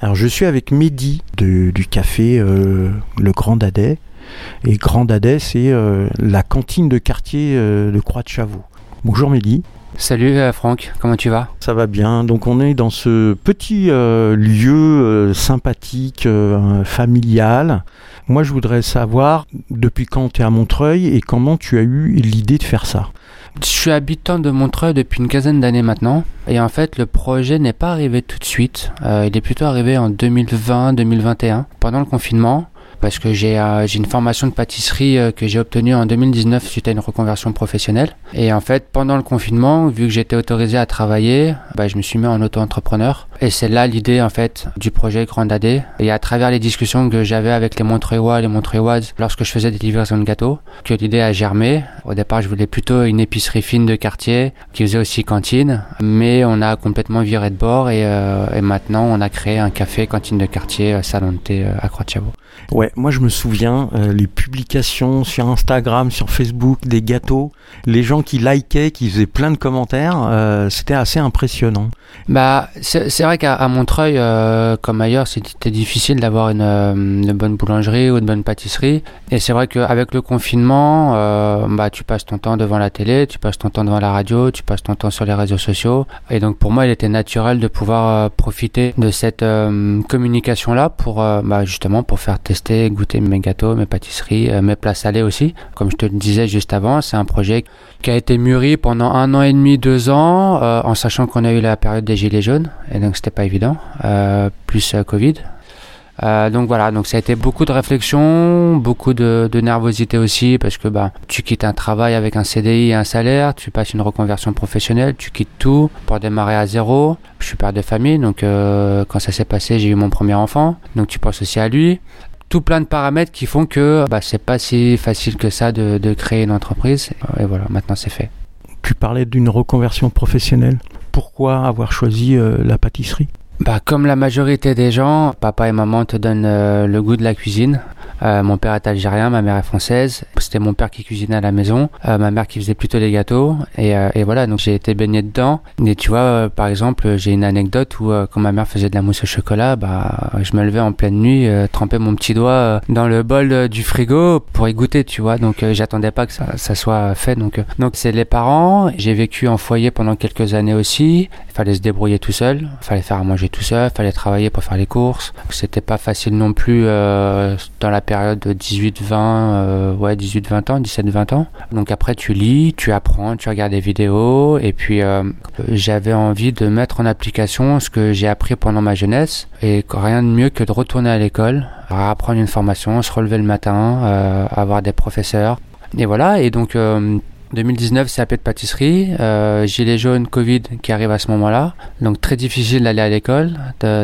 Alors je suis avec Mehdi de- du café euh, Le Grand Dadais. Et Grand Dadais, c'est euh, la cantine de quartier euh, de Croix de Chavaux. Bonjour Mehdi. Salut Franck, comment tu vas? Ça va bien. Donc on est dans ce petit lieu sympathique, familial. Moi je voudrais savoir depuis quand tu es à Montreuil et comment tu as eu l'idée de faire ça? Je suis habitant de Montreuil depuis une quinzaine d'années maintenant. Et en fait, le projet n'est pas arrivé tout de suite. Euh, il est plutôt arrivé en 2020-2021, pendant le confinement. Parce que j'ai euh, une formation de pâtisserie euh, que j'ai obtenue en 2019 suite à une reconversion professionnelle. Et en fait, pendant le confinement, vu que j'étais autorisé à travailler, bah, je me suis mis en auto-entrepreneur. Et c'est là l'idée en fait du projet Grande AD. Et à travers les discussions que j'avais avec les Montreuillois et les Montreuilloises lorsque je faisais des livraisons de gâteaux, que l'idée a germé. Au départ, je voulais plutôt une épicerie fine de quartier qui faisait aussi cantine, mais on a complètement viré de bord et, euh, et maintenant on a créé un café cantine de quartier euh, salon de thé euh, à Croix-de-Chabot. Ouais, moi je me souviens euh, les publications sur Instagram, sur Facebook, des gâteaux, les gens qui likaient, qui faisaient plein de commentaires, euh, c'était assez impressionnant. Bah, c'est vrai qu'à Montreuil, euh, comme ailleurs, c'était difficile d'avoir une, une bonne boulangerie ou une bonne pâtisserie. Et c'est vrai qu'avec le confinement, bah, tu passes ton temps devant la télé, tu passes ton temps devant la radio, tu passes ton temps sur les réseaux sociaux. Et donc pour moi, il était naturel de pouvoir profiter de cette communication-là pour bah, justement pour faire tester, goûter mes gâteaux, mes pâtisseries, euh, mes plats salés aussi. Comme je te le disais juste avant, c'est un projet qui a été mûri pendant un an et demi, deux ans, euh, en sachant qu'on a eu la période des gilets jaunes, et donc c'était pas évident, euh, plus Covid. Donc voilà, donc ça a été beaucoup de réflexion, beaucoup de, nervosité aussi, parce que bah, tu quittes un travail avec un CDI et un salaire, tu passes une reconversion professionnelle, tu quittes tout pour démarrer à zéro. Je suis père de famille, donc quand ça s'est passé, j'ai eu mon premier enfant, donc tu penses aussi à lui tout plein de paramètres qui font que bah, c'est pas si facile que ça de, créer une entreprise. Et voilà, maintenant c'est fait. Tu parlais d'une reconversion professionnelle. Pourquoi avoir choisi euh, la pâtisserie? Bah, comme la majorité des gens, papa et maman te donnent euh, le goût de la cuisine. Euh, mon père est algérien, ma mère est française. C'était mon père qui cuisinait à la maison, euh, ma mère qui faisait plutôt des gâteaux. Et, euh, et voilà, donc j'ai été baigné dedans. Et tu vois, euh, par exemple, j'ai une anecdote où quand ma mère faisait de la mousse au chocolat, bah, je me levais en pleine nuit, trempais mon petit doigt dans le bol du frigo pour y goûter, tu vois. Donc j'attendais pas que ça, ça soit fait. Donc, donc c'est les parents. J'ai vécu en foyer pendant quelques années aussi. Il fallait se débrouiller tout seul, il fallait faire à manger tout seul, fallait travailler pour faire les courses. C'était pas facile non plus euh, dans la période de 18-20, euh, ouais 18-20 ans, 17-20 ans. Donc après tu lis, tu apprends, tu regardes des vidéos et puis euh, j'avais envie de mettre en application ce que j'ai appris pendant ma jeunesse et rien de mieux que de retourner à l'école, apprendre une formation, se relever le matin, avoir des professeurs. Et voilà, et donc 2019, CAP de pâtisserie, euh, gilet jaune, Covid qui arrive à ce moment-là. Donc très difficile d'aller à l'école,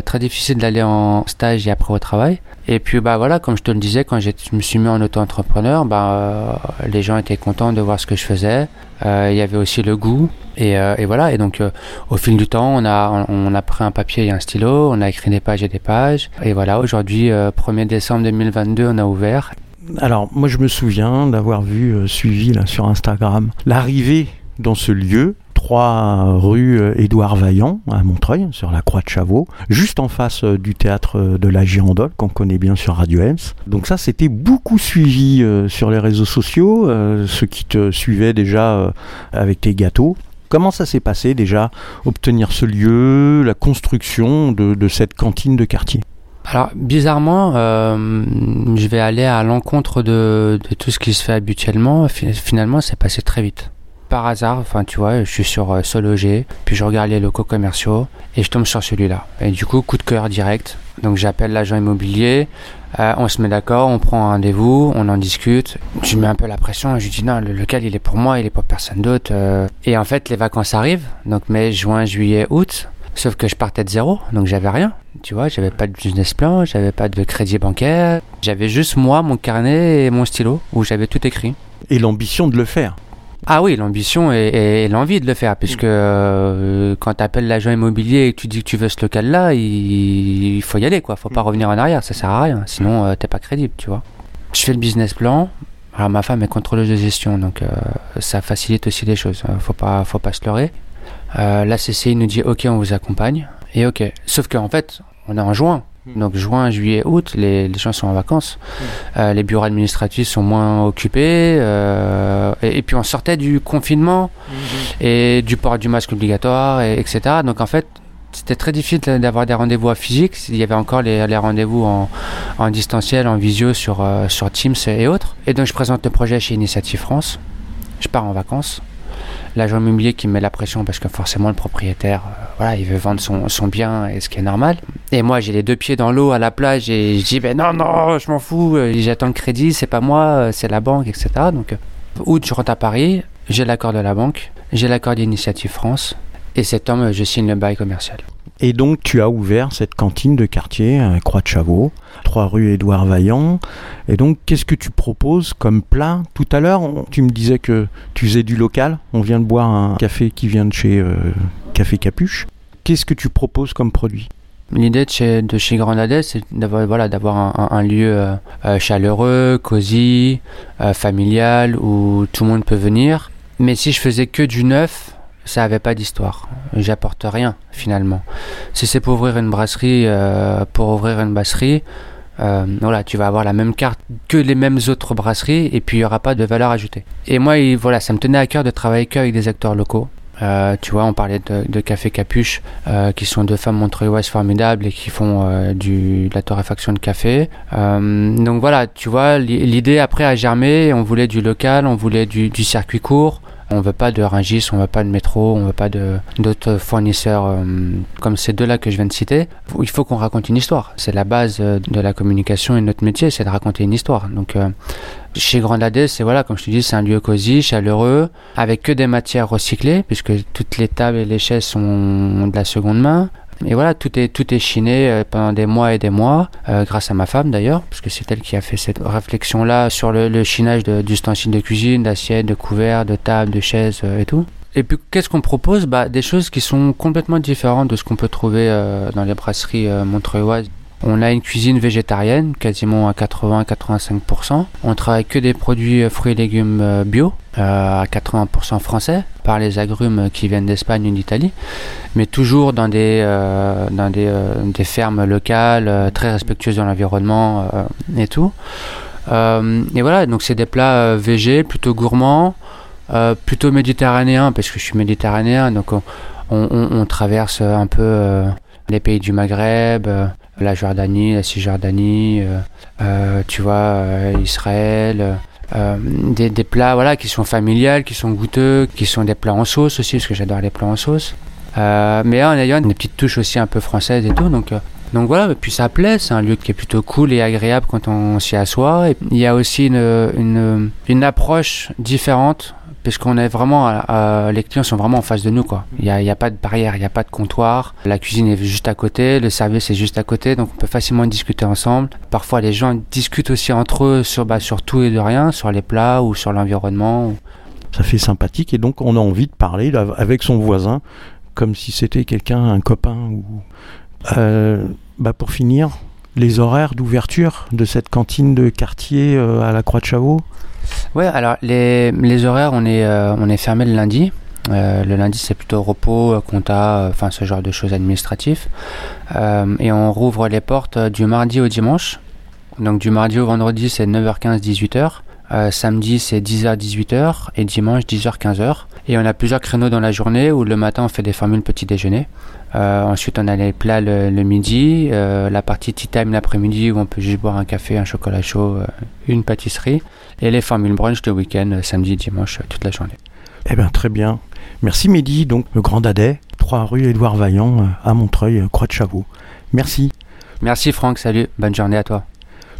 très difficile d'aller en stage et après au travail. Et puis bah voilà, comme je te le disais, quand je me suis mis en auto-entrepreneur, bah, euh, les gens étaient contents de voir ce que je faisais. Euh, Il y avait aussi le goût. Et, euh, et voilà, et donc euh, au fil du temps, on a, on a pris un papier et un stylo, on a écrit des pages et des pages. Et voilà, aujourd'hui, euh, 1er décembre 2022, on a ouvert. Alors moi je me souviens d'avoir vu euh, suivi là, sur Instagram l'arrivée dans ce lieu. 3 rue euh, Édouard Vaillant à Montreuil, sur la Croix de Chavaux, juste en face euh, du théâtre de la Girandole qu'on connaît bien sur Radio Ems. Donc ça c'était beaucoup suivi sur les réseaux sociaux, euh, ceux qui te suivaient déjà avec tes gâteaux. Comment ça s'est passé déjà, obtenir ce lieu, la construction de cette cantine de quartier? Alors, bizarrement, euh, je vais aller à l'encontre de, de tout ce qui se fait habituellement. Fi- Finalement, c'est passé très vite. Par hasard, enfin, tu vois, je suis sur euh, Sologer, puis je regarde les locaux commerciaux et je tombe sur celui-là. Et du coup, coup de cœur direct. Donc, j'appelle l'agent immobilier. euh, on se met d'accord, on prend un rendez-vous, on en discute. Je mets un peu la pression et je dis non, le local il est pour moi, il est pour personne d'autre. euh. Et en fait, les vacances arrivent, donc mai, juin, juillet, août. Sauf que je partais de zéro, donc j'avais rien. Tu vois, j'avais pas de business plan, j'avais pas de crédit bancaire. J'avais juste moi, mon carnet et mon stylo où j'avais tout écrit. Et l'ambition de le faire Ah oui, l'ambition et, et l'envie de le faire, puisque euh, quand tu appelles l'agent immobilier et que tu dis que tu veux ce local-là, il, il faut y aller, quoi. Faut pas revenir en arrière, ça sert à rien. Sinon, euh, t'es pas crédible, tu vois. Je fais le business plan. Alors ma femme est contrôleuse de gestion, donc euh, ça facilite aussi les choses. Euh, Faut pas, faut pas se leurrer. Euh, la CCI nous dit OK, on vous accompagne. Et OK. Sauf qu'en fait, on est en juin. Hmm. Donc juin, juillet, août, les, les gens sont en vacances. Euh, les bureaux administratifs sont moins occupés. euh, et, et puis on sortait du confinement et du port du masque obligatoire, et, etc. Donc en fait, c'était très difficile d'avoir des rendez-vous à physique. Il y avait encore les, les rendez-vous en, en distanciel, en visio sur, euh, sur Teams et autres. Et donc je présente le projet chez Initiative France. Je pars en vacances. L'agent immobilier qui me met la pression parce que forcément le propriétaire, euh, voilà, il veut vendre son, bien, et ce qui est normal. Et moi j'ai les deux pieds dans l'eau à la plage et je dis ben non non, je m'en fous, euh, j'attends le crédit, c'est pas moi, euh, c'est la banque, etc. Donc août je rentre à Paris, j'ai l'accord de la banque, j'ai l'accord d'Initiative France. Et septembre, je signe le bail commercial. Et donc tu as ouvert cette cantine de quartier à Croix de Chavaux, 3 rue Édouard Vaillant. Et donc qu'est-ce que tu proposes comme plat Tout à l'heure, tu me disais que tu faisais du local. On vient de boire un café qui vient de chez euh, Café Capuche. Qu'est-ce que tu proposes comme produit L'idée de chez, de c'est d'avoir voilà, un, lieu euh, euh, chaleureux, cosy, euh, familial, où tout le monde peut venir. Mais si je faisais que du neuf, ça avait pas d'histoire. J'apporte rien finalement. Si c'est pour ouvrir une brasserie, euh, pour ouvrir une brasserie, euh, voilà, tu vas avoir la même carte que les mêmes autres brasseries et puis il y aura pas de valeur ajoutée. Et moi, il- voilà, ça me tenait à cœur de travailler qu'avec des acteurs locaux. Euh, tu vois, on parlait de, Café Capuche, qui sont deux femmes montreuilloises formidables et qui font du, de la torréfaction de café. Donc voilà, tu vois, li- l'idée après a germé. On voulait du local, on voulait du circuit court. On veut pas de Rungis, on veut pas de métro, on veut pas d'autres fournisseurs euh, comme ces deux-là que je viens de citer. Il faut qu'on raconte une histoire. C'est la base euh, de la communication et de notre métier, c'est de raconter une histoire. Donc euh, chez Grand Adès, c'est voilà, comme je te dis, c'est un lieu cosy, chaleureux, avec que des matières recyclées, puisque toutes les tables et les chaises sont de la seconde main. Et voilà, tout est tout est chiné euh, pendant des mois et des mois, euh, grâce à ma femme d'ailleurs, parce que c'est elle qui a fait cette réflexion-là sur le, le chinage de- d'ustensiles de cuisine, d'assiettes, de couverts, de tables, de chaises euh, et tout. Et puis qu'est-ce qu'on propose? Bah, Des choses qui sont complètement différentes de ce qu'on peut trouver dans les brasseries montreuilloises. On a une cuisine végétarienne, quasiment à 80-85%. On travaille que des produits fruits et légumes bio, à 80% français, par les agrumes qui viennent d'Espagne ou d'Italie, mais toujours dans des, euh, dans des, euh, des fermes locales, euh, très respectueuses de l'environnement et tout. Et voilà, donc c'est des plats végés, plutôt gourmands, plutôt méditerranéens, parce que je suis méditerranéen, donc on, on- traverse un peu les pays du Maghreb, la Jordanie, la Cisjordanie, tu vois, Israël. Euh, des, plats voilà qui sont familiales, qui sont goûteux, qui sont des plats en sauce aussi, parce que j'adore les plats en sauce. Euh, mais en ayant des petites touches aussi un peu françaises et tout, donc euh, donc voilà, et puis ça plaît, c'est un lieu qui est plutôt cool et agréable quand on s'y assoit. Et il y a aussi une, une approche différente, puisqu'on est vraiment, à- à- les clients sont vraiment en face de nous, quoi. Il n'y a, pas de barrière, il n'y a pas de comptoir, la cuisine est juste à côté, le service est juste à côté, donc on peut facilement discuter ensemble. Parfois, les gens discutent aussi entre eux sur, bah, sur tout et de rien, sur les plats ou sur l'environnement. Ça fait sympathique et donc on a envie de parler avec son voisin comme si c'était quelqu'un, un copain. Euh, bah pour finir, les horaires d'ouverture de cette cantine de quartier euh, à la Croix de Chavaux Ouais, alors les, horaires, on est, euh, on est fermé le lundi. Euh, le lundi, c'est plutôt repos, euh, compta, euh, enfin ce genre de choses administratives. Et on rouvre les portes du mardi au dimanche. Donc du mardi au vendredi, c'est 9h15, 18h. Euh, samedi, c'est 10h, 18h. Et dimanche, 10h, 15h. Et on a plusieurs créneaux dans la journée où le matin, on fait des formules petit déjeuner. Euh, ensuite, on a les plats le, le midi, euh, la partie tea time l'après-midi où on peut juste boire un café, un chocolat chaud, une pâtisserie. Et les formules brunch le week-end, samedi, dimanche, toute la journée. Eh bien très bien. Merci Mehdi, donc le Grand Dadais, 3 rue Édouard Vaillant à Montreuil, Croix de Chavaux. Merci. Merci Franck, salut, bonne journée à toi.